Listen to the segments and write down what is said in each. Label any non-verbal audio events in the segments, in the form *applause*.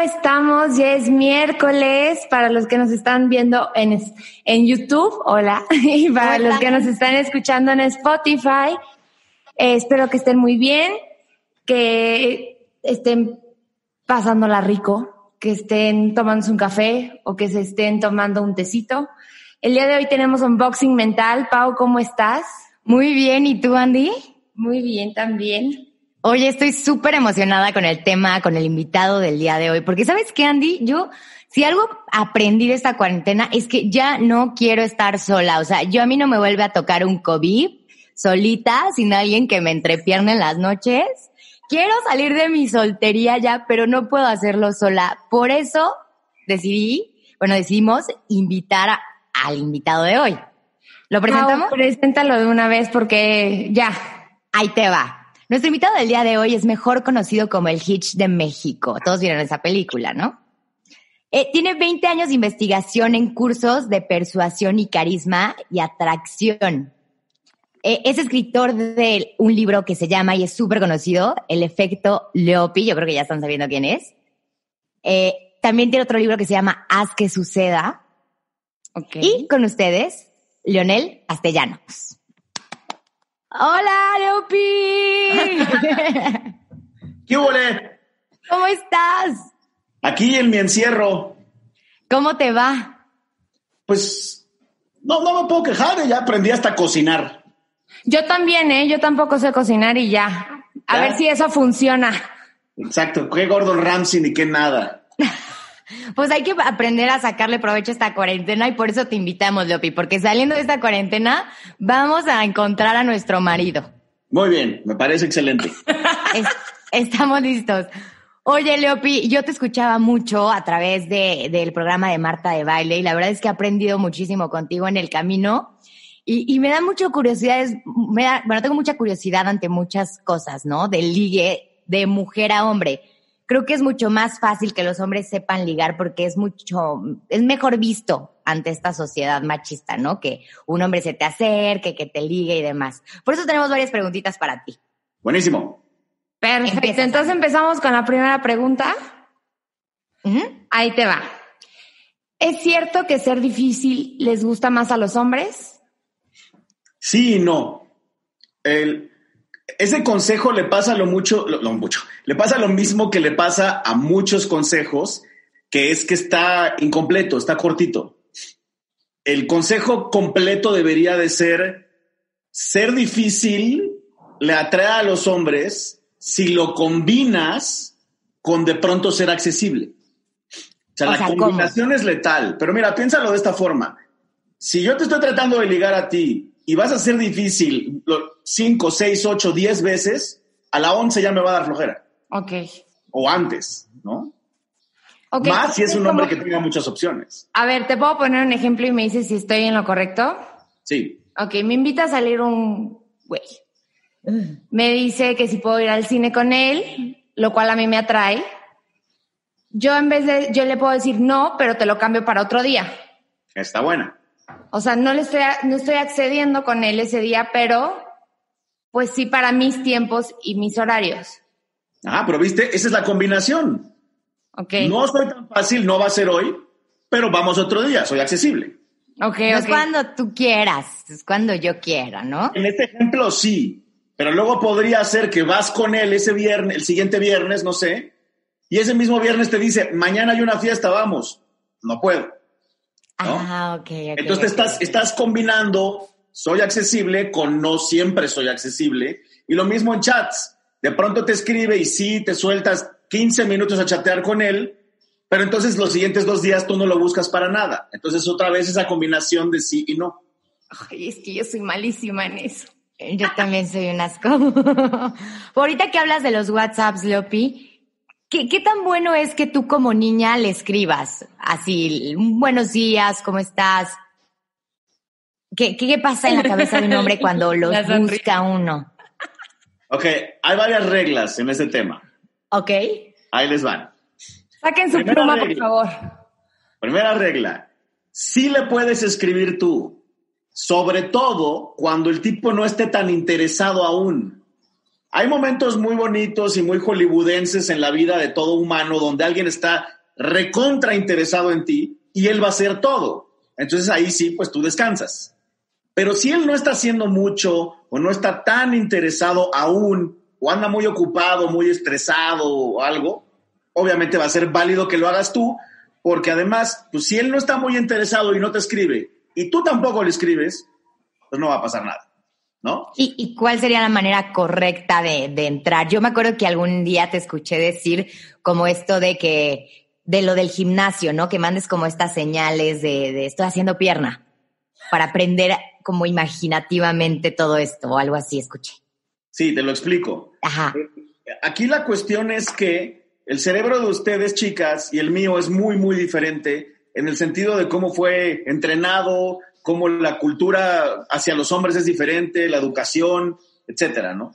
¿Cómo estamos? Ya es miércoles para los que nos están viendo en, en YouTube. Hola. *laughs* Y para Hola. los que nos están escuchando en Spotify. eh, espero que estén muy bien, que estén pasándola rico, que estén tomándose un café o que se estén tomando un tecito. El día de hoy tenemos unboxing mental. Pau, ¿cómo estás? Muy bien, ¿y tú, Andy? Muy bien también. Oye, estoy súper emocionada con el tema, con el invitado del día de hoy, porque sabes qué, Andy, yo, si algo aprendí de esta cuarentena es que ya no quiero estar sola, o sea, yo a mí no me vuelve a tocar un COVID solita, sin alguien que me entrepierne en las noches. Quiero salir de mi soltería ya, pero no puedo hacerlo sola. Por eso decidí, bueno, decidimos invitar a- al invitado de hoy. ¿Lo presentamos? Preséntalo de una vez porque ya. Ahí te va. Nuestro invitado del día de hoy es mejor conocido como el Hitch de México. Todos vieron esa película, ¿no? Eh, tiene 20 años de investigación en cursos de persuasión y carisma y atracción. Eh, es escritor de un libro que se llama y es súper conocido, El efecto Leopi. Yo creo que ya están sabiendo quién es. Eh, también tiene otro libro que se llama Haz que suceda. Ok. Y con ustedes, Leonel Castellanos. Hola, Leopi. *laughs* ¿Qué huele? ¿Cómo estás? Aquí en mi encierro, ¿Cómo te va? pues no, no me puedo quejar, ya aprendí hasta a cocinar. Yo también, ¿eh? Yo tampoco sé cocinar y ya. A ¿Ya? ver si eso funciona. Exacto, qué Gordon Ramsay ni qué nada. Pues hay que aprender a sacarle provecho a esta cuarentena y por eso te invitamos, Leopi, porque saliendo de esta cuarentena vamos a encontrar a nuestro marido. Muy bien, me parece excelente. *laughs* Es- estamos listos. Oye, Leopi, yo te escuchaba mucho a través de, del programa de Marta de Baile y la verdad es que he aprendido muchísimo contigo en el camino y, y me da mucha curiosidad, es- me da, bueno, tengo mucha curiosidad ante muchas cosas, ¿no? Del ligue de mujer a hombre. Creo que es mucho más fácil que los hombres sepan ligar porque es mucho, es mejor visto ante esta sociedad machista, ¿no? Que un hombre se te acerque, que te ligue y demás. Por eso tenemos varias preguntitas para ti. Buenísimo. Perfecto. Empieza, Entonces empezamos con la primera pregunta. Ahí te va. ¿Es cierto que ser difícil les gusta más a los hombres? Sí y no. El- ese consejo le pasa lo mucho, lo, lo mucho, le pasa lo mismo que le pasa a muchos consejos, que es que está incompleto, está cortito. El consejo completo debería de ser, ser difícil le atrae a los hombres si lo combinas con de pronto ser accesible. O sea, O la sea, ¿cómo? combinación es letal. Pero mira, piénsalo de esta forma. Si yo te estoy tratando de ligar a ti y vas a ser difícil 5, 6, 8, 10 veces, a la 11 ya me va a dar flojera. Ok. O antes, ¿no? Ok, Más si es un hombre que tenga muchas opciones. A ver, ¿te puedo poner un ejemplo y me dices si estoy en lo correcto? Sí. Ok, me invita a salir un güey. Me dice que si puedo ir al cine con él, lo cual a mí me atrae. Yo en vez de, yo le puedo decir no, pero te lo cambio para otro día. Está buena. O sea, no le estoy, a- no estoy accediendo con él ese día, pero pues sí para mis tiempos y mis horarios. Ah, pero viste, esa es la combinación. Ok. No soy tan fácil, no va a ser hoy, pero vamos otro día, soy accesible. Ok, No es cuando tú quieras, es cuando yo quiera, ¿no? En este ejemplo sí, pero luego podría ser que vas con él ese viernes, el siguiente viernes, no sé, y ese mismo viernes te dice, mañana hay una fiesta, vamos. No puedo. ¿No? Ah, ok, ok. Entonces te ok, estás, estás combinando soy accesible con no siempre soy accesible. Y lo mismo en chats. De pronto te escribe y sí, te sueltas 15 minutos a chatear con él, pero entonces los siguientes dos días tú no lo buscas para nada. Entonces otra vez esa combinación de sí y no. Ay, es que yo soy malísima en eso. Yo también soy un asco. *laughs* Ahorita que hablas de los WhatsApps, Leopi, ¿qué, ¿qué tan bueno es que tú como niña le escribas así, buenos días, ¿cómo estás? ¿Qué, qué pasa en la cabeza de un hombre *laughs* cuando los busca uno? Ok, hay varias reglas en ese tema. Ok. Ahí les van. Saquen su Primera pluma, por favor. Primera regla, sí le puedes escribir tú, sobre todo cuando el tipo no esté tan interesado aún. Hay momentos muy bonitos y muy hollywoodenses en la vida de todo humano donde alguien está recontra interesado en ti y él va a hacer todo. Entonces ahí sí, pues tú descansas. Pero si él no está haciendo mucho o no está tan interesado aún o anda muy ocupado, muy estresado o algo, obviamente va a ser válido que lo hagas tú, porque además, pues si él no está muy interesado y no te escribe y tú tampoco le escribes, pues no va a pasar nada, ¿no? ¿Y, y cuál sería la manera correcta de, de entrar? Yo me acuerdo que algún día te escuché decir como esto de que, de lo del gimnasio, ¿no? Que mandes como estas señales de, de estoy haciendo pierna para aprender como imaginativamente todo esto o algo así, escuché. Sí, te lo explico. Ajá. Aquí la cuestión es que el cerebro de ustedes, chicas, y el mío es muy, muy diferente en el sentido de cómo fue entrenado, cómo la cultura hacia los hombres es diferente, la educación, etcétera, ¿no?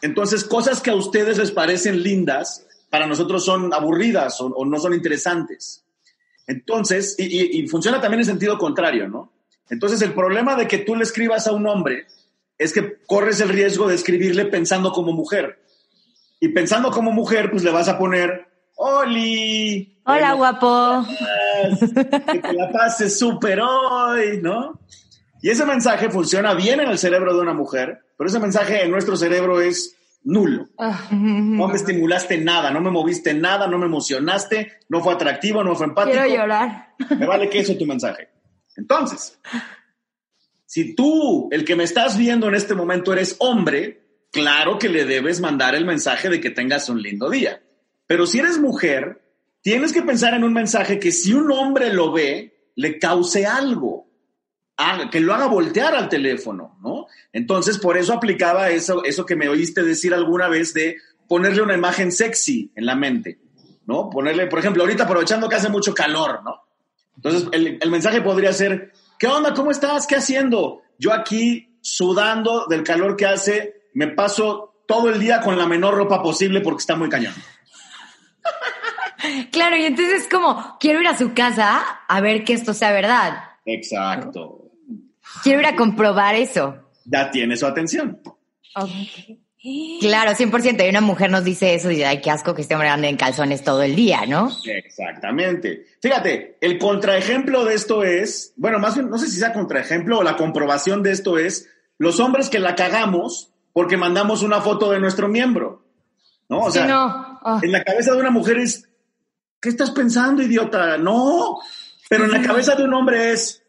Entonces, cosas que a ustedes les parecen lindas, para nosotros son aburridas o, no son interesantes. Entonces, y- y funciona también en sentido contrario, ¿no? Entonces, el problema de que tú le escribas a un hombre es que corres el riesgo de escribirle pensando como mujer. Y pensando como mujer, pues le vas a poner, Oli. Hola, guapo. Que te la pases súper hoy, ¿no? Y ese mensaje funciona bien en el cerebro de una mujer, pero ese mensaje en nuestro cerebro es nulo. Ah, No me estimulaste nada, no me moviste nada, no me emocionaste, no fue atractivo, no fue empático. quiero llorar. Me vale que eso tu mensaje. Entonces, si tú, el que me estás viendo en este momento, eres hombre, claro que le debes mandar el mensaje de que tengas un lindo día. Pero si eres mujer, tienes que pensar en un mensaje que si un hombre lo ve, le cause algo. Que lo haga voltear al teléfono, ¿no? Entonces, por eso aplicaba eso, eso que me oíste decir alguna vez de ponerle una imagen sexy en la mente, ¿no? Ponerle, por ejemplo, ahorita aprovechando que hace mucho calor, ¿no? Entonces, el, el mensaje podría ser, ¿qué onda? ¿Cómo estás? ¿Qué haciendo? Yo aquí sudando del calor que hace, me paso todo el día con la menor ropa posible porque está muy cañón. Claro, y entonces es como, quiero ir a su casa a ver que esto sea verdad. Exacto. Quiero ir a comprobar eso. Ya tiene su atención. Claro, 100%. Y una mujer nos dice eso y dice, ay, qué asco que este hombre ande en calzones todo el día, ¿no? Exactamente. Fíjate, el contraejemplo de esto es, bueno, más bien, no sé si sea contraejemplo o la comprobación de esto es los hombres que la cagamos porque mandamos una foto de nuestro miembro. ¿No? O Sí, sea, no. En la cabeza de una mujer es, ¿qué estás pensando, idiota? No. Pero en la cabeza de un hombre es,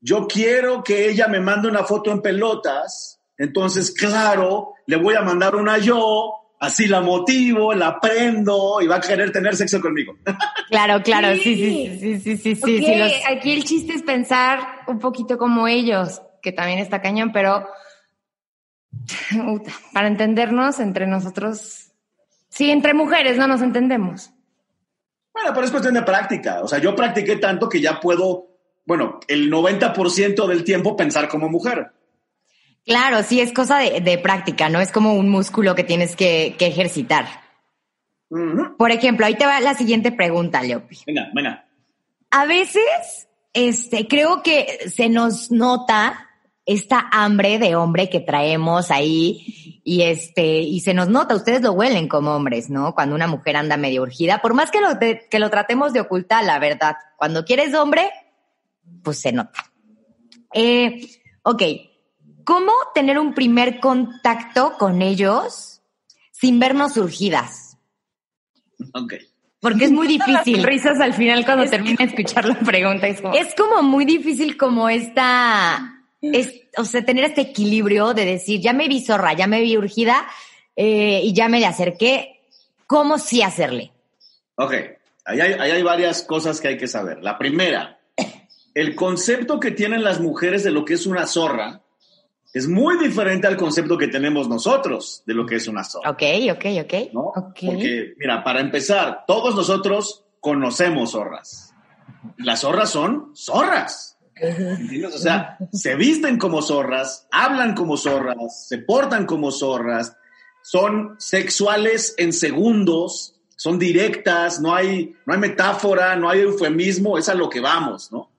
yo quiero que ella me mande una foto en pelotas, entonces, claro, le voy a mandar una yo, así la motivo, la prendo y va a querer tener sexo conmigo. *laughs* Claro, claro, sí, Sí. sí, sí, sí, sí, sí, Ok, sí, los- Aquí el chiste es pensar un poquito como ellos, que también está cañón, pero *laughs* para entendernos entre nosotros, sí, entre mujeres no nos entendemos. Bueno, pero es cuestión de práctica. O sea, yo practiqué tanto que ya puedo, bueno, el 90% del tiempo pensar como mujer. Claro, sí, es cosa de, de práctica, ¿no? Es como un músculo que tienes que, que ejercitar. Por ejemplo, ahí te va la siguiente pregunta, Leopi. Venga, venga. A veces, este, creo que se nos nota esta hambre de hombre que traemos ahí y este, y se nos nota, ustedes lo huelen como hombres, ¿no? Cuando una mujer anda medio urgida, por más que lo, te- que lo tratemos de ocultar, la verdad, cuando quieres hombre, pues se nota. Eh, ok, ¿cómo tener un primer contacto con ellos sin vernos urgidas? Ok. Porque es muy difícil. Risas al final cuando termina de escuchar la pregunta. Es como, Es como muy difícil como esta, es, o sea, tener este equilibrio de decir, ya me vi zorra, ya me vi urgida eh, y ya me le acerqué, ¿cómo sí hacerle? Ok. Ahí hay, ahí hay varias cosas que hay que saber. La primera, el concepto que tienen las mujeres de lo que es una zorra es muy diferente al concepto que tenemos nosotros de lo que es una zorra. Ok, ok, ok. ¿no? Ok. Porque, mira, para empezar, todos nosotros conocemos zorras. Las zorras son zorras. ¿Entiendes? O sea, se visten como zorras, hablan como zorras, se portan como zorras, son sexuales en segundos, son directas, no hay, no hay metáfora, no hay eufemismo, es a lo que vamos, ¿no?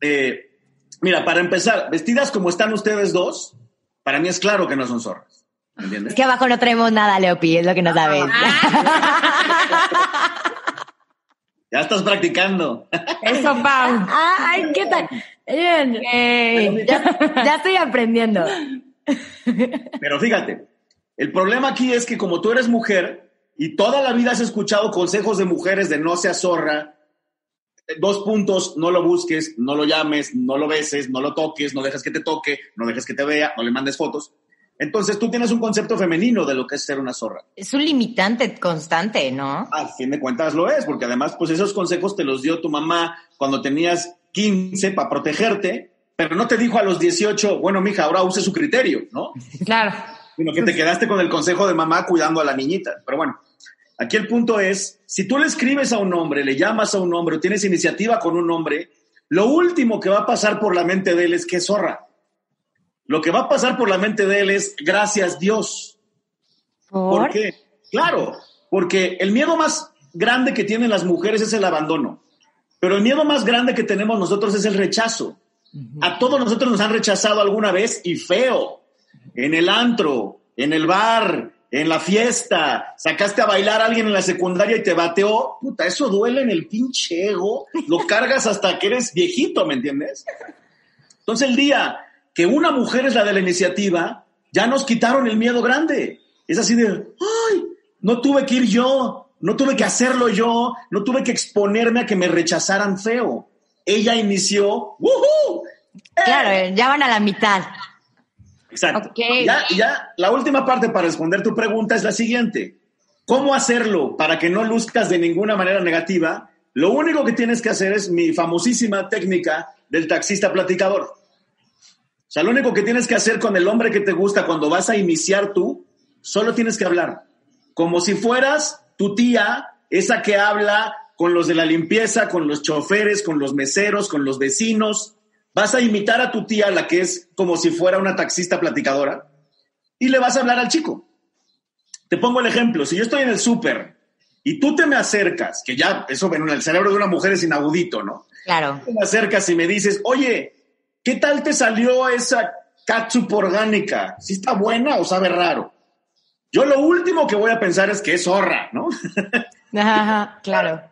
Eh, mira, para empezar, vestidas como están ustedes dos, para mí es claro que no son zorras. ¿me Es que abajo no traemos nada, Leopi, es lo que no sabes. *laughs* Ya estás practicando. Eso, Pau. Ah, ay, ¿qué tal? Bien. Ya, ya estoy aprendiendo. Pero fíjate, el problema aquí es que como tú eres mujer y toda la vida has escuchado consejos de mujeres de no seas zorra, dos puntos, no lo busques, no lo llames, no lo beses, no lo toques, no dejes que te toque, no dejes que te vea, no le mandes fotos. Entonces tú tienes un concepto femenino de lo que es ser una zorra. Es un limitante constante, ¿no? A fin de cuentas lo es, porque además pues esos consejos te los dio tu mamá cuando tenías 15 para protegerte, pero no te dijo a los 18, bueno, mija, ahora use su criterio, ¿no? *laughs* Claro. sino que te quedaste con el consejo de mamá cuidando a la niñita. Pero bueno, aquí el punto es, si tú le escribes a un hombre, le llamas a un hombre o tienes iniciativa con un hombre, lo último que va a pasar por la mente de él es que es zorra. Lo que va a pasar por la mente de él es gracias Dios. ¿Por qué? Claro, porque el miedo más grande que tienen las mujeres es el abandono, pero el miedo más grande que tenemos nosotros es el rechazo. A todos nosotros nos han rechazado alguna vez y feo. En el antro, en el bar, en la fiesta, sacaste a bailar a alguien en la secundaria y te bateó. Puta, eso duele en el pinche ego. Lo cargas hasta que eres viejito, ¿me entiendes? Entonces el día que una mujer es la de la iniciativa, ya nos quitaron el miedo grande. Es así de, ay, no tuve que ir yo, no tuve que hacerlo yo, no tuve que exponerme a que me rechazaran feo. Ella inició, ¡woohoo! Claro, ya van a la mitad. Exacto. Ya, ya, la última parte para responder tu pregunta es la siguiente. ¿Cómo hacerlo para que no luzcas de ninguna manera negativa? Lo único que tienes que hacer es mi famosísima técnica del taxista platicador. O sea, lo único que tienes que hacer con el hombre que te gusta cuando vas a iniciar tú, solo tienes que hablar. Como si fueras tu tía, esa que habla con los de la limpieza, con los choferes, con los meseros, con los vecinos. Vas a imitar a tu tía, la que es como si fuera una taxista platicadora, y le vas a hablar al chico. Te pongo el ejemplo, si yo estoy en el súper y tú te me acercas, que ya eso bueno, en el cerebro de una mujer es inaudito, ¿no? Claro. Te me acercas y me dices, oye, ¿qué tal te salió esa catsup orgánica? ¿Sí está buena o sabe raro? Yo lo último que voy a pensar es que es zorra, ¿no? *laughs* Ajá, claro.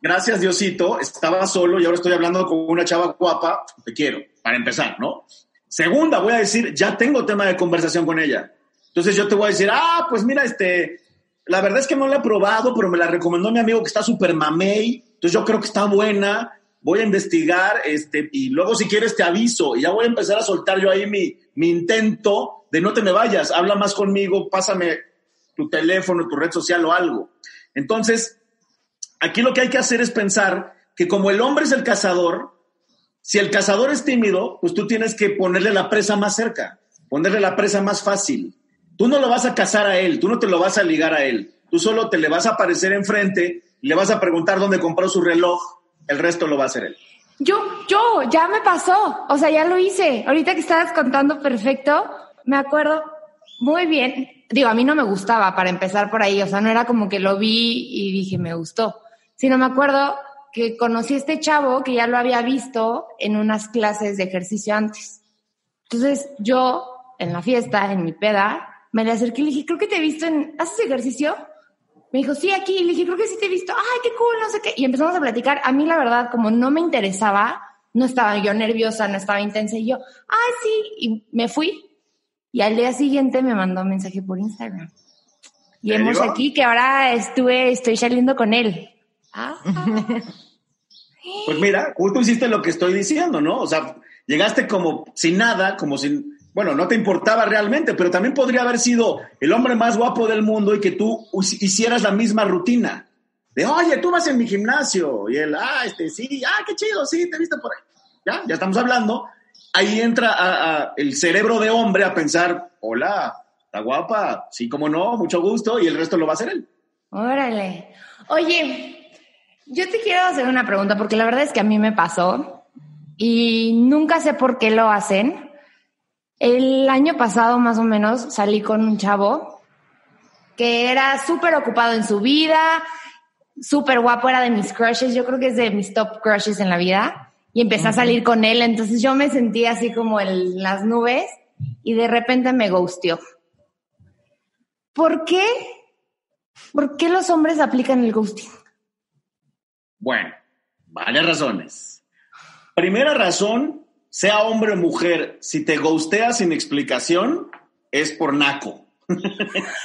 Gracias Diosito, estaba solo y ahora estoy hablando con una chava guapa, te quiero, para empezar, ¿no? Segunda, voy a decir, ya tengo tema de conversación con ella. Entonces yo te voy a decir, ah, pues mira, este, la verdad es que no la he probado, pero me la recomendó mi amigo que está súper mamey, entonces yo creo que está buena, voy a investigar, este, y luego si quieres te aviso, y ya voy a empezar a soltar yo ahí mi, mi intento de no te me vayas, habla más conmigo, pásame tu teléfono, tu red social o algo. Entonces, aquí lo que hay que hacer es pensar que como el hombre es el cazador, si el cazador es tímido, pues tú tienes que ponerle la presa más cerca, ponerle la presa más fácil. Tú no lo vas a cazar a él, tú no te lo vas a ligar a él, tú solo te le vas a aparecer enfrente, le vas a preguntar dónde compró su reloj, el resto lo va a hacer él. Yo, yo, ya me pasó. O sea, ya lo hice. Ahorita que estabas contando perfecto, me acuerdo muy bien. Digo, a mí no me gustaba para empezar por ahí. O sea, no era como que lo vi y dije, me gustó. Sino me acuerdo que conocí a este chavo que ya lo había visto en unas clases de ejercicio antes. Entonces, yo, en la fiesta, en mi peda, me le acerqué y le dije, creo que te he visto en, ¿haces ejercicio? Me dijo, sí, aquí. Y le dije, creo que sí te he visto. Ay, qué cool, no sé qué. Y empezamos a platicar. A mí, la verdad, como no me interesaba, no estaba yo nerviosa, no estaba intensa. Y yo, ay, sí. Y me fui. Y al día siguiente me mandó un mensaje por Instagram. Y ¿Te hemos digo? aquí que ahora estuve, estoy saliendo con él. Ah, Pues mira, justo hiciste lo que estoy diciendo, ¿no? O sea, llegaste como sin nada, como sin, bueno, no te importaba realmente, pero también podría haber sido el hombre más guapo del mundo y que tú hicieras la misma rutina. De, oye, tú vas en mi gimnasio. Y él, ah, este, sí, ah, qué chido, sí, te viste por ahí. Ya, ya estamos hablando. ahí entra el cerebro de hombre a pensar, hola, está guapa, sí, como no, mucho gusto, y el resto lo va a hacer él. Órale. Oye, yo te quiero hacer una pregunta porque la verdad es que a mí me pasó y nunca sé por qué lo hacen. El año pasado más o menos salí con un chavo que era súper ocupado en su vida, súper guapo, era de mis crushes, yo creo que es de mis top crushes en la vida y empecé a salir con él, entonces yo me sentí así como en las nubes y de repente me ghosteó. ¿Por qué? ¿Por qué los hombres aplican el ghosting? Bueno, varias razones. Primera razón, sea hombre o mujer, si te ghosteas sin explicación, es por naco. *laughs*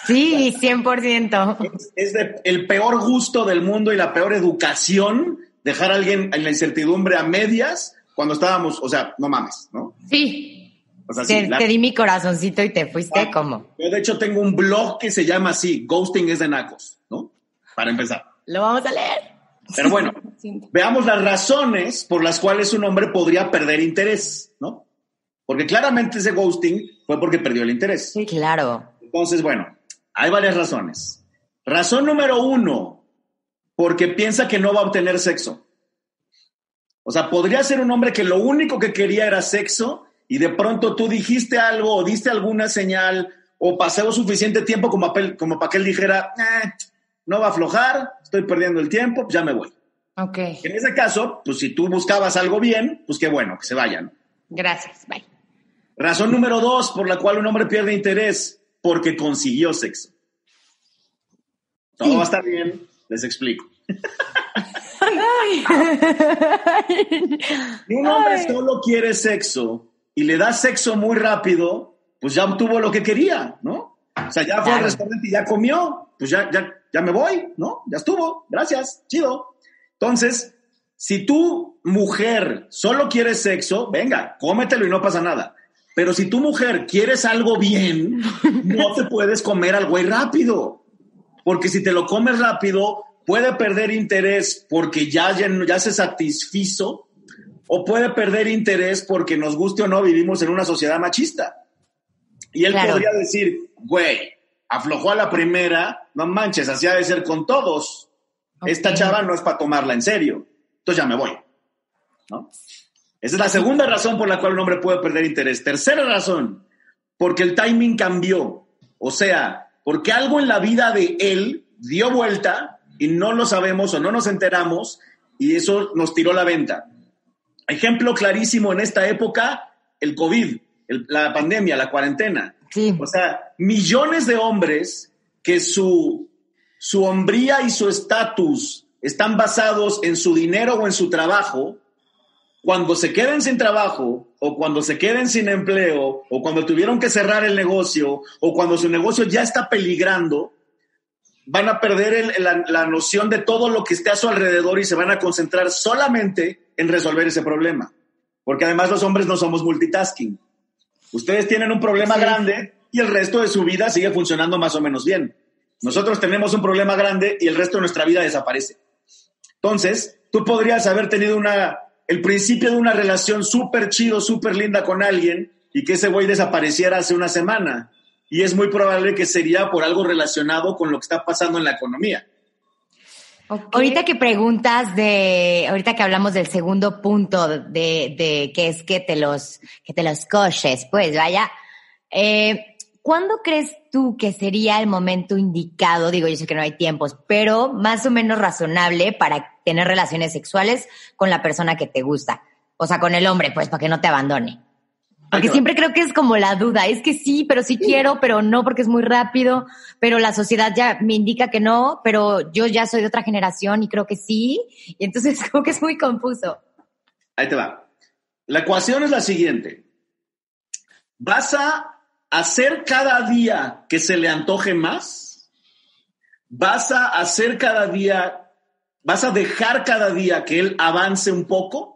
Sí, 100%. Es, es de- el peor gusto del mundo y la peor educación dejar a alguien en la incertidumbre a medias cuando estábamos, o sea, no mames, ¿no? Sí. O sea, sí, Te, la- te di mi corazoncito y te fuiste como. Yo de hecho tengo un blog que se llama así, Ghosting es de nacos, ¿no? Para empezar. Lo vamos a leer. Pero bueno, *laughs* veamos las razones por las cuales un hombre podría perder interés, ¿no? Porque claramente ese ghosting fue porque perdió el interés. Sí, claro. Entonces, bueno, hay varias razones. Razón número uno, porque piensa que no va a obtener sexo. O sea, podría ser un hombre que lo único que quería era sexo y de pronto tú dijiste algo o diste alguna señal o pasó suficiente tiempo como, para- como para que él dijera, "Eh, no va a aflojar, estoy perdiendo el tiempo, pues ya me voy. Ok. En ese caso, pues si tú buscabas algo bien, pues qué bueno, que se vayan. Gracias. Bye. Razón número dos por la cual un hombre pierde interés, porque consiguió sexo. Todo Sí. va a estar bien, les explico. *laughs* Si un hombre Ay. solo quiere sexo y le da sexo muy rápido, pues ya obtuvo lo que quería, ¿no? O sea, ya fue al restaurante y ya comió, pues ya, ya, ya me voy, ¿no? Ya estuvo, gracias, chido. Entonces, si tú, mujer, solo quieres sexo, venga, cómetelo y no pasa nada. Pero si tu mujer quieres algo bien, no te puedes comer al güey rápido. Porque si te lo comes rápido, puede perder interés porque ya, ya, ya se satisfizo, o puede perder interés porque nos guste o no, vivimos en una sociedad machista. Y él Claro. podría decir, güey, aflojó a la primera, no manches, así ha de ser con todos. Esta chava no es para tomarla en serio. Entonces ya me voy. ¿no? Esa es la segunda razón por la cual un hombre puede perder interés. Tercera razón, porque el timing cambió. O sea, porque algo en la vida de él dio vuelta y no lo sabemos o no nos enteramos y eso nos tiró la venta. Ejemplo clarísimo en esta época, el COVID, el- la pandemia, la cuarentena. Sí. O sea, millones de hombres que su, su hombría y su estatus están basados en su dinero o en su trabajo, cuando se queden sin trabajo o cuando se queden sin empleo o cuando tuvieron que cerrar el negocio o cuando su negocio ya está peligrando, van a perder el- la, la noción de todo lo que esté a su alrededor y se van a concentrar solamente en resolver ese problema. Porque además los hombres no somos multitasking. Ustedes tienen un problema Sí. grande y el resto de su vida sigue funcionando más o menos bien. Nosotros tenemos un problema grande y el resto de nuestra vida desaparece. Entonces, tú podrías haber tenido una, el principio de una relación súper chido, súper linda con alguien y que ese güey desapareciera hace una semana. Y es muy probable que sería por algo relacionado con lo que está pasando en la economía. Ok. Ahorita que preguntas de, ahorita que hablamos del segundo punto de, de que es que te los, que te los coches, pues vaya, eh, ¿cuándo crees tú que sería el momento indicado? Digo, yo sé que no hay tiempos, pero más o menos razonable para tener relaciones sexuales con la persona que te gusta. O sea, con el hombre, pues, para que no te abandone. Porque siempre creo que es como la duda, es que sí, pero sí quiero, pero no porque es muy rápido, pero la sociedad ya me indica que no, pero yo ya soy de otra generación y creo que sí, y entonces *laughs* creo que es muy confuso. Ahí te va. La ecuación es la siguiente. ¿Vas a hacer cada día que se le antoje más? ¿Vas a hacer cada día, vas a dejar cada día que él avance un poco?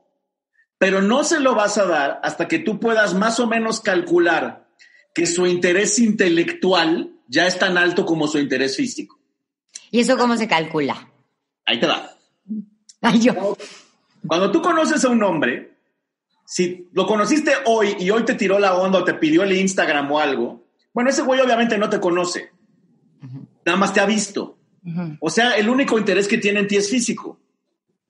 Pero no se lo vas a dar hasta que tú puedas más o menos calcular que su interés intelectual ya es tan alto como su interés físico. ¿Y eso cómo se calcula? Ahí te va. *laughs* Ay, yo. Cuando tú conoces a un hombre, si lo conociste hoy y hoy te tiró la onda o te pidió el Instagram o algo, bueno, ese güey obviamente no te conoce. Nada más te ha visto. O sea, el único interés que tiene en ti es físico.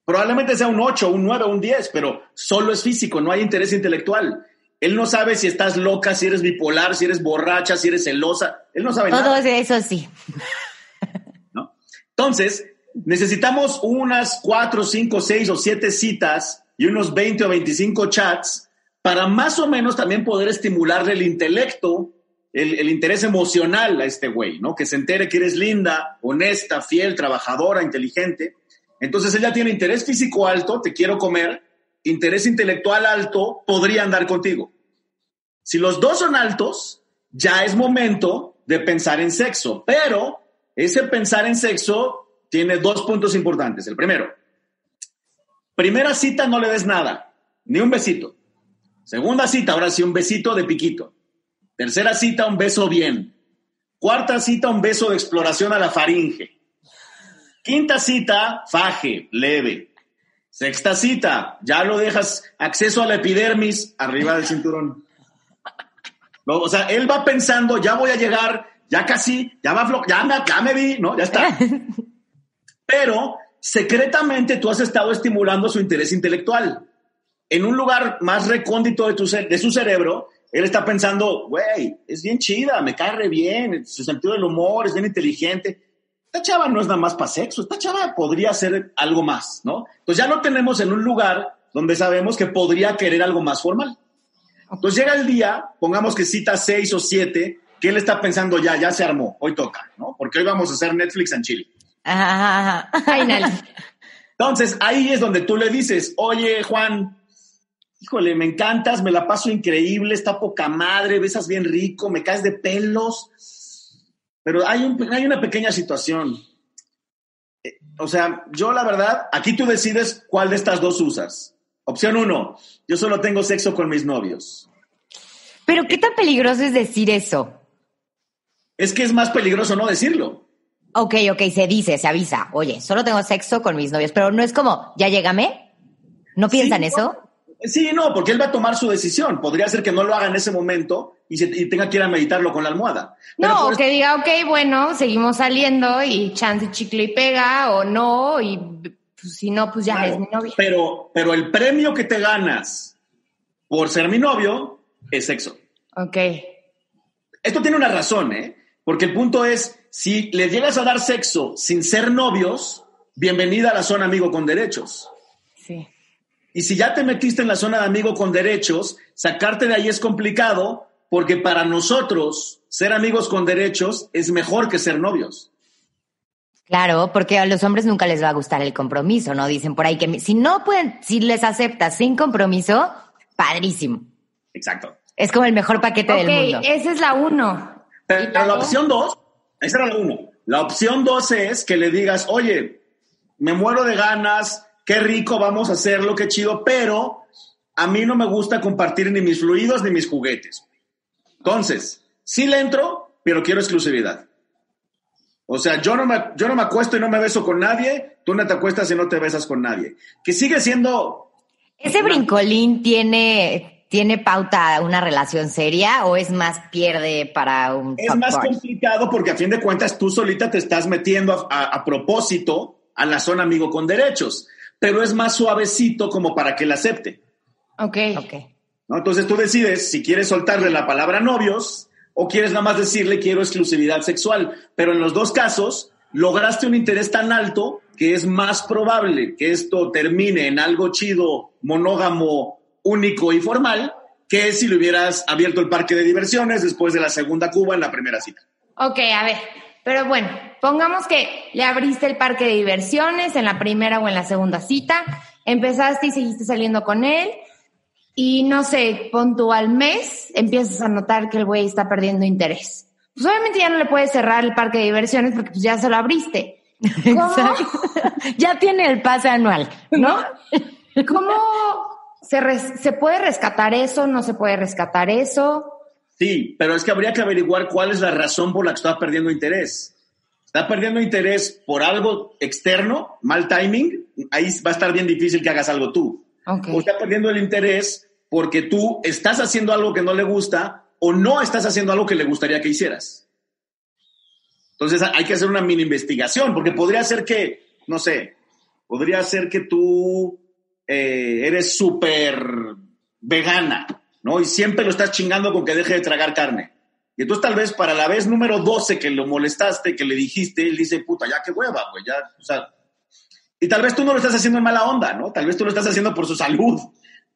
Probablemente sea un 8, un 9, un 10, pero solo es físico, no hay interés intelectual. Él no sabe si estás loca, si eres bipolar, si eres borracha, si eres celosa. Él no sabe Todo nada. Todo eso sí. *laughs* ¿No? Entonces, necesitamos unas 4, 5, 6 o 7 citas y unos 20 o 25 chats para más o menos también poder estimularle el intelecto, el, el interés emocional a este güey, ¿no? Que se entere que eres linda, honesta, fiel, trabajadora, inteligente. Entonces ella tiene interés físico alto, te quiero comer, interés intelectual alto, podría andar contigo. Si los dos son altos, ya es momento de pensar en sexo, pero ese pensar en sexo tiene dos puntos importantes. El primero, primera cita no le des nada, ni un besito. Segunda cita, ahora sí, un besito de piquito. Tercera cita, un beso bien. Cuarta cita, un beso de exploración a la faringe. Quinta cita, faje, leve. Sexta cita, ya lo dejas acceso a la epidermis arriba del cinturón. No, o sea, él va pensando, ya voy a llegar, ya casi, ya, va ya, me, ya me vi, ¿no? Ya está. *laughs* Pero secretamente tú has estado estimulando su interés intelectual. En un lugar más recóndito de, tu, de su cerebro, él está pensando, güey, es bien chida, me cae re bien, su sentido del humor es bien inteligente. Esta chava no es nada más para sexo, esta chava podría ser algo más, ¿no? Entonces ya lo tenemos en un lugar donde sabemos que podría querer algo más formal. Entonces llega el día, pongamos que cita seis o siete, que él está pensando ya, ya se armó, hoy toca, ¿no? Porque hoy vamos a hacer Netflix en Chile. Ajá. Entonces ahí es donde tú le dices, oye Juan, híjole, me encantas, me la paso increíble, está poca madre, besas bien rico, me caes de pelos, pero hay, un, hay una pequeña situación. O sea, yo la verdad, aquí tú decides cuál de estas dos usas. Opción uno, yo solo tengo sexo con mis novios. Pero ¿qué tan peligroso es decir eso? Es que es más peligroso no decirlo. Ok, ok, se dice, se avisa. Oye, solo tengo sexo con mis novios, pero no es como, ya llégame. ¿No piensan sí, eso? Sí, no, porque él va a tomar su decisión. Podría ser que no lo haga en ese momento y, se, y tenga que ir a meditarlo con la almohada. Pero no, que diga, ok, bueno, seguimos saliendo y chance chicle y pega o no, y pues, si no, pues ya claro, es mi novio. Pero, pero el premio que te ganas por ser mi novio es sexo. Ok. Esto tiene una razón, ¿eh? Porque el punto es, si le llegas a dar sexo sin ser novios, bienvenida a la zona amigo con derechos. Sí. Y si ya te metiste en la zona de amigo con derechos, sacarte de ahí es complicado porque para nosotros ser amigos con derechos es mejor que ser novios. Claro, porque a los hombres nunca les va a gustar el compromiso, ¿no? Dicen por ahí que si no pueden, si les aceptas sin compromiso, padrísimo. Exacto. Es como el mejor paquete okay, del mundo. esa es la uno. Pero, pero la opción dos, esa era la uno. La opción dos es que le digas, oye, me muero de ganas, qué rico, vamos a hacerlo, qué chido, pero a mí no me gusta compartir ni mis fluidos ni mis juguetes. Entonces, sí le entro, pero quiero exclusividad. O sea, yo no, me, yo no me acuesto y no me beso con nadie, tú no te acuestas y no te besas con nadie. Que sigue siendo... ¿Ese una... brincolín tiene, tiene pauta una relación seria o es más pierde para un... Es más complicado porque a fin de cuentas tú solita te estás metiendo a, a, a propósito a la zona amigo con derechos pero es más suavecito como para que la acepte. Ok. okay. ¿No? Entonces tú decides si quieres soltarle la palabra novios o quieres nada más decirle quiero exclusividad sexual. Pero en los dos casos lograste un interés tan alto que es más probable que esto termine en algo chido, monógamo, único y formal, que si le hubieras abierto el parque de diversiones después de la segunda Cuba en la primera cita. Ok, a ver, pero bueno, pongamos que le abriste el parque de diversiones en la primera o en la segunda cita, empezaste y seguiste saliendo con él y no sé, pon tú al mes, empiezas a notar que el güey está perdiendo interés. Pues obviamente ya no le puedes cerrar el parque de diversiones porque pues ya se lo abriste. *laughs* ¿Cómo? ya tiene el pase anual, ¿no? *laughs* ¿Cómo se, res se puede rescatar eso? ¿No se puede rescatar eso? Sí, pero es que habría que averiguar cuál es la razón por la que está perdiendo interés. Está perdiendo interés por algo externo, mal timing, ahí va a estar bien difícil que hagas algo tú. Okay. O está perdiendo el interés porque tú estás haciendo algo que no le gusta o no estás haciendo algo que le gustaría que hicieras. Entonces hay que hacer una mini investigación, porque podría ser que, no sé, podría ser que tú eh, eres súper vegana, ¿no? Y siempre lo estás chingando con que deje de tragar carne. Y entonces tal vez para la vez número 12 que lo molestaste, que le dijiste, él dice, puta, ya qué hueva, güey, ya, o sea, y tal vez tú no lo estás haciendo en mala onda, ¿no? Tal vez tú lo estás haciendo por su salud,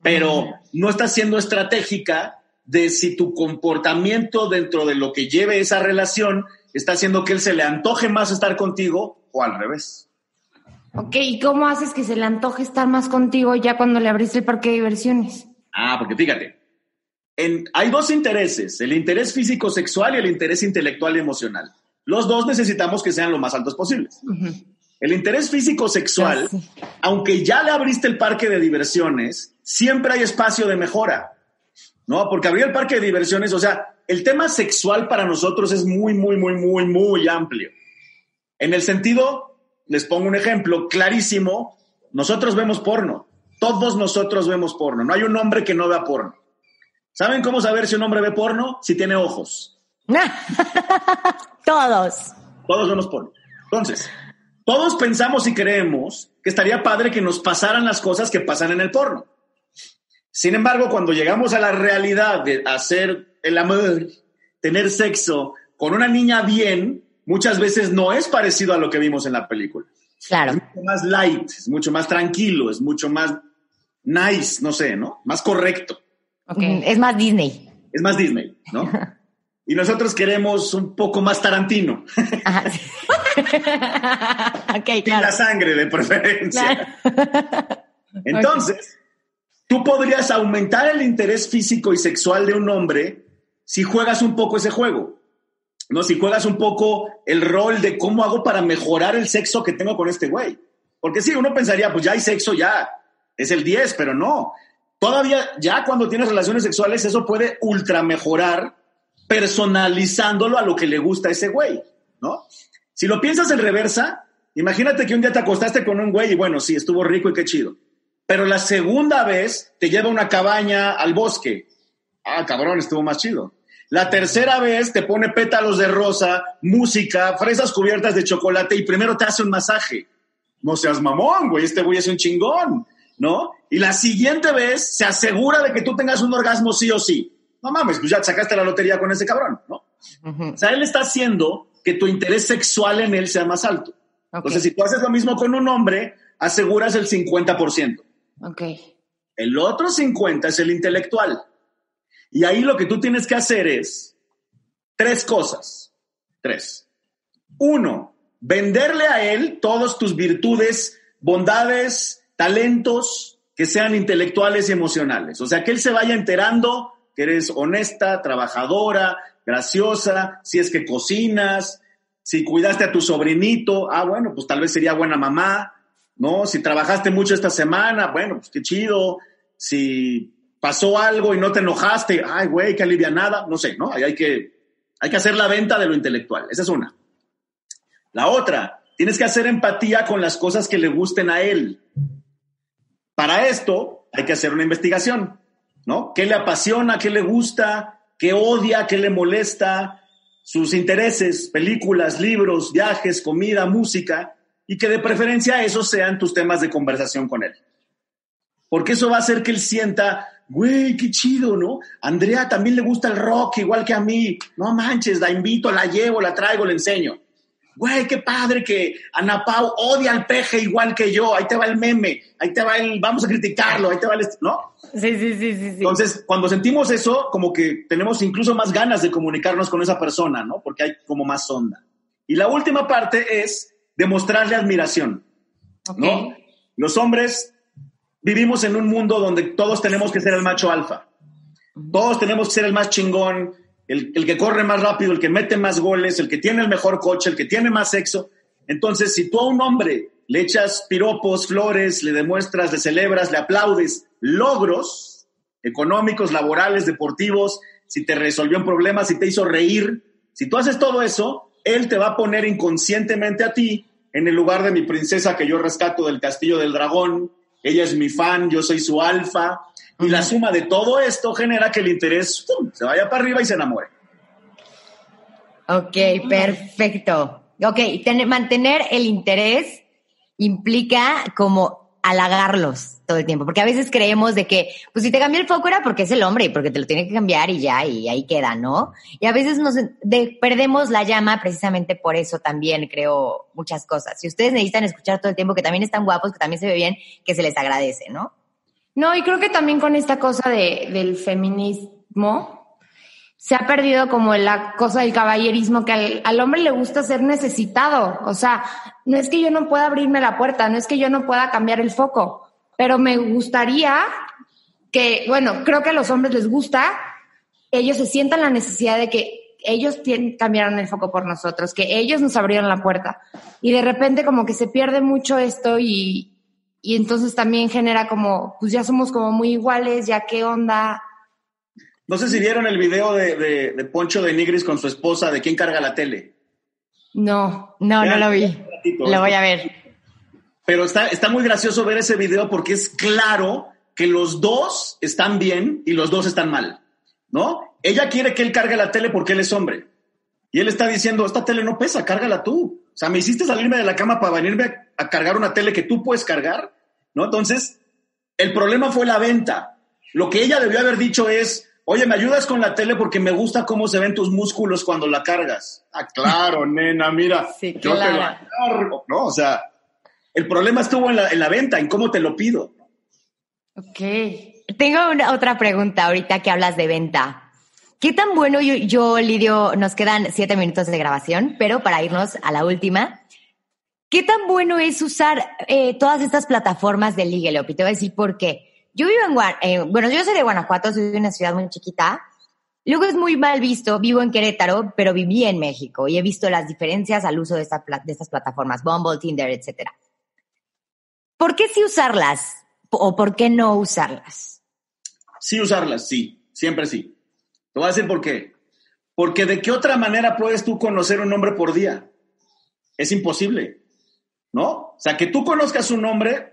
pero no estás siendo estratégica de si tu comportamiento dentro de lo que lleve esa relación está haciendo que él se le antoje más estar contigo o al revés. Ok, ¿y cómo haces que se le antoje estar más contigo ya cuando le abriste el parque de diversiones? Ah, porque fíjate, hay dos intereses, el interés físico-sexual y el interés intelectual y emocional. Los dos necesitamos que sean lo más altos posibles. El interés físico-sexual, aunque ya le abriste el parque de diversiones, siempre hay espacio de mejora, ¿no? Porque abrir el parque de diversiones, o sea, el tema sexual para nosotros es muy, muy, muy, muy, muy amplio. En el sentido, les pongo un ejemplo clarísimo, nosotros vemos porno, todos nosotros vemos porno, no hay un hombre que no vea porno. ¿Saben cómo saber si un hombre ve porno? Si tiene ojos. *laughs* todos. Todos vemos porno. Entonces, todos pensamos y creemos que estaría padre que nos pasaran las cosas que pasan en el porno. Sin embargo, cuando llegamos a la realidad de hacer el amor, tener sexo con una niña bien, muchas veces no es parecido a lo que vimos en la película. Claro. Es mucho más light, es mucho más tranquilo, es mucho más nice, no sé, ¿no? Más correcto. Okay. Es más Disney. Es más Disney, ¿no? *laughs* y nosotros queremos un poco más Tarantino. *laughs* okay, claro. Y la sangre de preferencia. *laughs* Entonces, tú podrías aumentar el interés físico y sexual de un hombre si juegas un poco ese juego. ¿No? Si juegas un poco el rol de cómo hago para mejorar el sexo que tengo con este güey. Porque sí, uno pensaría, pues ya hay sexo, ya es el 10, pero no. Todavía, ya cuando tienes relaciones sexuales, eso puede ultra mejorar personalizándolo a lo que le gusta ese güey, ¿no? Si lo piensas en reversa, imagínate que un día te acostaste con un güey y bueno, sí, estuvo rico y qué chido. Pero la segunda vez te lleva a una cabaña al bosque. Ah, cabrón, estuvo más chido. La tercera vez te pone pétalos de rosa, música, fresas cubiertas de chocolate y primero te hace un masaje. No seas mamón, güey, este güey es un chingón, ¿no? Y la siguiente vez se asegura de que tú tengas un orgasmo sí o sí. No mames, pues ya sacaste la lotería con ese cabrón, ¿no? O sea, él está haciendo que tu interés sexual en él sea más alto. Entonces, si tú haces lo mismo con un hombre, aseguras el 50%. Ok. El otro 50% es el intelectual. Y ahí lo que tú tienes que hacer es tres cosas. Tres. Uno, venderle a él todas tus virtudes, bondades, talentos que sean intelectuales y emocionales. O sea, que él se vaya enterando que eres honesta, trabajadora, graciosa, si es que cocinas, si cuidaste a tu sobrinito, ah, bueno, pues tal vez sería buena mamá, ¿no? Si trabajaste mucho esta semana, bueno, pues qué chido. Si pasó algo y no te enojaste, ay, güey, qué alivianada, no sé, ¿no? Ahí hay que, hay que hacer la venta de lo intelectual, esa es una. La otra, tienes que hacer empatía con las cosas que le gusten a él. Para esto hay que hacer una investigación, ¿no? ¿Qué le apasiona, qué le gusta, qué odia, qué le molesta, sus intereses, películas, libros, viajes, comida, música, y que de preferencia esos sean tus temas de conversación con él. Porque eso va a hacer que él sienta, güey, qué chido, ¿no? Andrea también le gusta el rock igual que a mí. No manches, la invito, la llevo, la traigo, le enseño. Güey, qué padre que Ana Pau odia al peje igual que yo. Ahí te va el meme, ahí te va el, vamos a criticarlo, ahí te va el, ¿no? Sí, sí, sí, sí. Entonces, cuando sentimos eso, como que tenemos incluso más ganas de comunicarnos con esa persona, ¿no? Porque hay como más onda. Y la última parte es demostrarle admiración, ¿no? Los hombres vivimos en un mundo donde todos tenemos que ser el macho alfa. Todos tenemos que ser el más chingón, el, que corre más rápido, el que mete más goles, el que tiene el mejor coche, el que tiene más sexo. Entonces, si tú a un hombre le echas piropos, flores, le demuestras, le celebras, le aplaudes logros económicos, laborales, deportivos, si te resolvió un problema, si te hizo reír, si tú haces todo eso, él te va a poner inconscientemente a ti en el lugar de mi princesa que yo rescato del castillo del dragón, ella es mi fan, yo soy su alfa, Y la suma de todo esto genera que el interés se vaya para arriba y se enamore. Ok, perfecto. Ok, mantener el interés implica como halagarlos todo el tiempo, porque a veces creemos de que, pues si te cambió el foco era porque es el hombre y porque te lo tiene que cambiar y ya, y ahí queda, ¿no? Y a veces nos perdemos la llama precisamente por eso también, creo, muchas cosas. Si ustedes necesitan escuchar todo el tiempo que también están guapos, que también se ve bien, que se les agradece, ¿no? No, y creo que también con esta cosa de, del feminismo, se ha perdido como la cosa del caballerismo, que al, hombre le gusta ser necesitado. O sea, no es que yo no pueda abrirme la puerta, no es que yo no pueda cambiar el foco, pero me gustaría que, bueno, creo que a los hombres les gusta, ellos se sientan la necesidad de que ellos cambiaron el foco por nosotros, que ellos nos abrieron la puerta. Y de repente como que se pierde mucho esto y, y entonces también genera como, pues ya somos como muy iguales, ya qué onda no sé si vieron el video de, Poncho de Nigris con su esposa de quién carga la tele. No, no, no lo vi. lo voy a ver. Pero está, está muy gracioso ver ese video porque es claro que los dos están bien y los dos están mal, ¿no? Ella quiere que él cargue la tele porque él es hombre. Y él está diciendo, esta tele no pesa, cárgala tú. O sea, me hiciste salirme de la cama para venirme a, a cargar una tele que tú puedes cargar, ¿no? Entonces, el problema fue la venta. Lo que ella debió haber dicho es, Oye, ¿me ayudas con la tele porque me gusta cómo se ven tus músculos cuando la cargas? Ah, claro, *laughs* nena, mira, sí, yo te la cargo, ¿no? O sea, el problema estuvo en la, venta, en cómo te lo pido. Ok. Tengo una, otra pregunta ahorita que hablas de venta. ¿Qué tan bueno yo, Lidio, nos quedan siete minutos de grabación, pero para irnos a la última, ¿qué tan bueno es usar eh, todas estas plataformas de Ligue, Y te voy a decir por qué. Yo vivo en, eh, bueno, yo soy de Guanajuato, soy de una ciudad muy chiquita. Luego es muy mal visto, vivo en Querétaro, pero viví en México y he visto las diferencias al uso de, de estas plataformas, Bumble, Tinder, etc. ¿Por qué sí usarlas o por qué no usarlas? Sí usarlas, sí, siempre sí. Te voy a decir por qué. Porque de qué otra manera puedes tú conocer un hombre por día? Es imposible, ¿no? O sea, que tú conozcas un hombre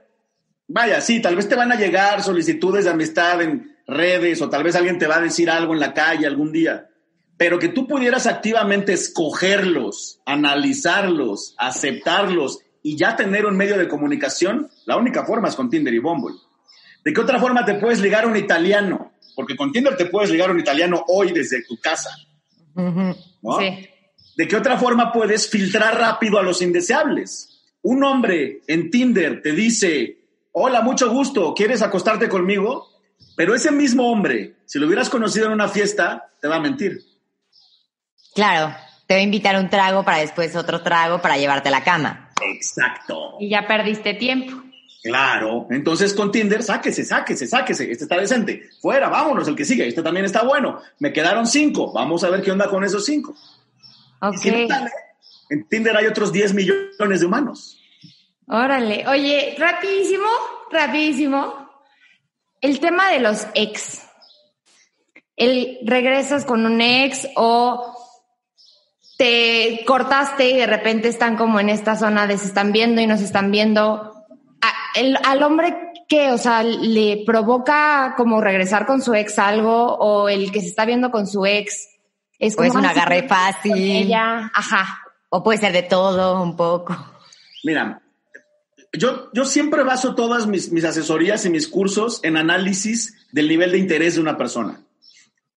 Vaya, sí, tal vez te van a llegar solicitudes de amistad en redes o tal vez alguien te va a decir algo en la calle algún día, pero que tú pudieras activamente escogerlos, analizarlos, aceptarlos y ya tener un medio de comunicación, la única forma es con Tinder y Bumble. ¿De qué otra forma te puedes ligar a un italiano? Porque con Tinder te puedes ligar a un italiano hoy desde tu casa. sí. ¿De qué otra forma puedes filtrar rápido a los indeseables? Un hombre en Tinder te dice, hola, mucho gusto, ¿quieres acostarte conmigo? Pero ese mismo hombre, si lo hubieras conocido en una fiesta, te va a mentir. Claro, te va a invitar un trago para después otro trago para llevarte a la cama. Exacto. Y ya perdiste tiempo. Claro, entonces con Tinder, sáquese, sáquese, sáquese, este está decente, fuera, vámonos, el que sigue, este también está bueno, me quedaron cinco, vamos a ver qué onda con esos cinco. Ok. en Tinder hay otros 10 millones de humanos. Órale, oye, rapidísimo, rapidísimo. El tema de los ex. El regresas con un ex o te cortaste y de repente están como en esta zona de se están viendo y no se están viendo. Al hombre que, o sea, le provoca como regresar con su ex algo o el que se está viendo con su ex es como un agarre fácil. Ella, ajá. O puede ser de todo un poco. Mira, yo, yo siempre baso todas mis, mis asesorías y mis cursos en análisis del nivel de interés de una persona.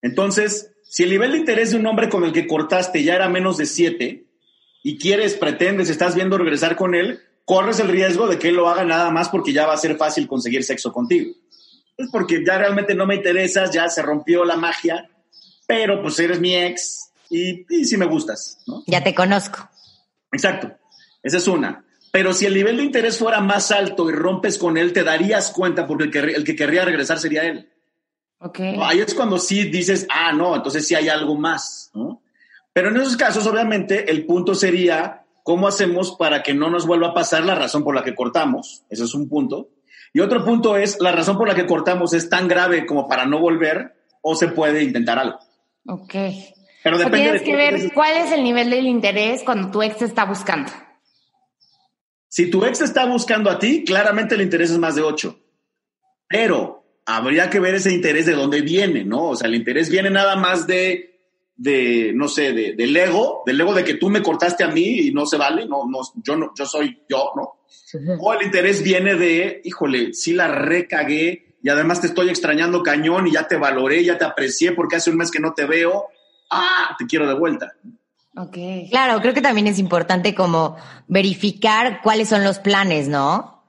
Entonces, si el nivel de interés de un hombre con el que cortaste ya era menos de 7 y quieres, pretendes, estás viendo regresar con él, corres el riesgo de que él lo haga nada más porque ya va a ser fácil conseguir sexo contigo. Es porque ya realmente no me interesas, ya se rompió la magia, pero pues eres mi ex y, y si me gustas. ¿no? Ya te conozco. Exacto. Esa es una. Pero si el nivel de interés fuera más alto y rompes con él, te darías cuenta porque el que, el que querría regresar sería él. Okay. ahí es cuando sí dices, ah, no, entonces sí hay algo más, Pero en esos casos, obviamente, el punto sería cómo hacemos para que no nos vuelva a pasar la razón por la que cortamos. Ese es un punto. Y otro punto es, la razón por la que cortamos es tan grave como para no volver o se puede intentar algo. Ok. Pero depende tienes que ver cuál es el nivel del interés cuando tu ex está buscando. Si tu ex está buscando a ti, claramente el interés es más de 8. Pero habría que ver ese interés de dónde viene, ¿no? O sea, el interés viene nada más de, de no sé, de, del ego, del ego de que tú me cortaste a mí y no se vale, no, no, yo no, yo soy yo, ¿no? O el interés viene de, híjole, sí la recagué y además te estoy extrañando cañón y ya te valoré, ya te aprecié porque hace un mes que no te veo, ah, te quiero de vuelta. Ok. Claro, creo que también es importante como verificar cuáles son los planes, ¿no?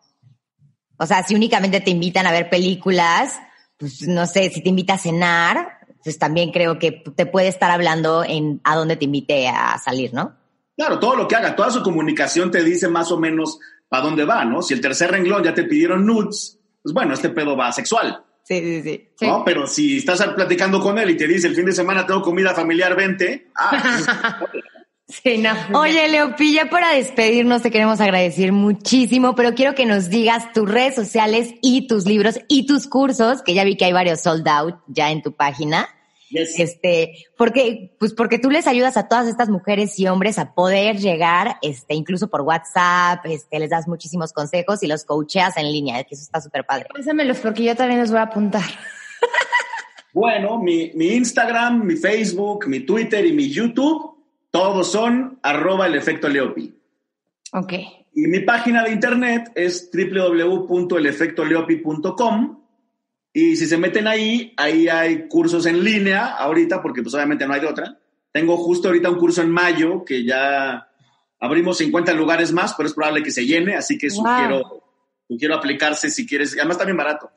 O sea, si únicamente te invitan a ver películas, pues no sé, si te invita a cenar, pues también creo que te puede estar hablando en a dónde te invite a salir, ¿no? Claro, todo lo que haga, toda su comunicación te dice más o menos para dónde va, ¿no? Si el tercer renglón ya te pidieron nudes, pues bueno, este pedo va sexual. Sí, sí, sí. ¿no? Pero si estás platicando con él y te dice el fin de semana tengo comida familiar, vente. Ah, *laughs* pues, Sí, no. *laughs* Oye, Leopilla, para despedirnos te queremos agradecer muchísimo, pero quiero que nos digas tus redes sociales y tus libros y tus cursos, que ya vi que hay varios sold out ya en tu página. Este, porque, pues porque tú les ayudas a todas estas mujeres y hombres a poder llegar, este, incluso por WhatsApp, este, les das muchísimos consejos y los coacheas en línea, que eso está súper padre. Pásamelos porque yo también los voy a apuntar. Bueno, mi, mi Instagram, mi Facebook, mi Twitter y mi YouTube todos son arroba el efecto Leopi. Ok. Y mi página de internet es www.elefectoleopi.com. Y si se meten ahí, ahí hay cursos en línea ahorita, porque pues obviamente no hay de otra. Tengo justo ahorita un curso en mayo que ya abrimos 50 lugares más, pero es probable que se llene, así que sugiero, sugiero aplicarse si quieres. Además está bien barato.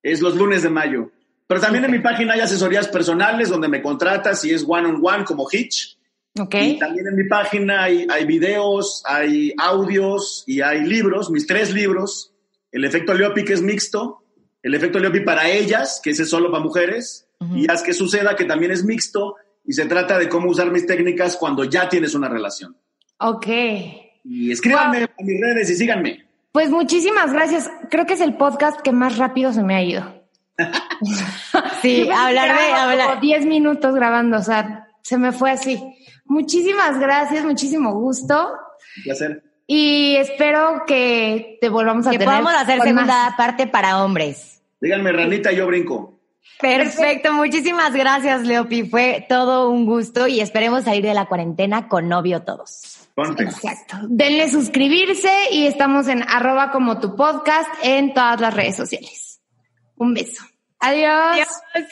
Es los lunes de mayo. Pero también en mi página hay asesorías personales donde me contratas y es one on one como Hitch. Okay. Y también en mi página hay, hay, videos, hay audios y hay libros, mis tres libros. El efecto Leopi, que es mixto. El efecto Leopi para ellas, que ese es solo para mujeres. Y haz que suceda, que también es mixto. Y se trata de cómo usar mis técnicas cuando ya tienes una relación. Ok. Y escríbanme a mis redes y síganme. Pues muchísimas gracias. Creo que es el podcast que más rápido se me ha ido. *laughs* sí, *laughs* hablar de hablar. 10 minutos grabando, o sea, se me fue así. Muchísimas gracias, muchísimo gusto. Un placer. Y espero que te volvamos a que tener. Que podamos hacer segunda parte para hombres. Díganme, ranita, yo brinco. Perfecto, muchísimas gracias, Leopi. Fue todo un gusto y esperemos salir de la cuarentena con novio todos. Ponte. Exacto. Denle suscribirse y estamos en arroba como tu podcast en todas las redes sociales. Un beso. Adiós. Adiós.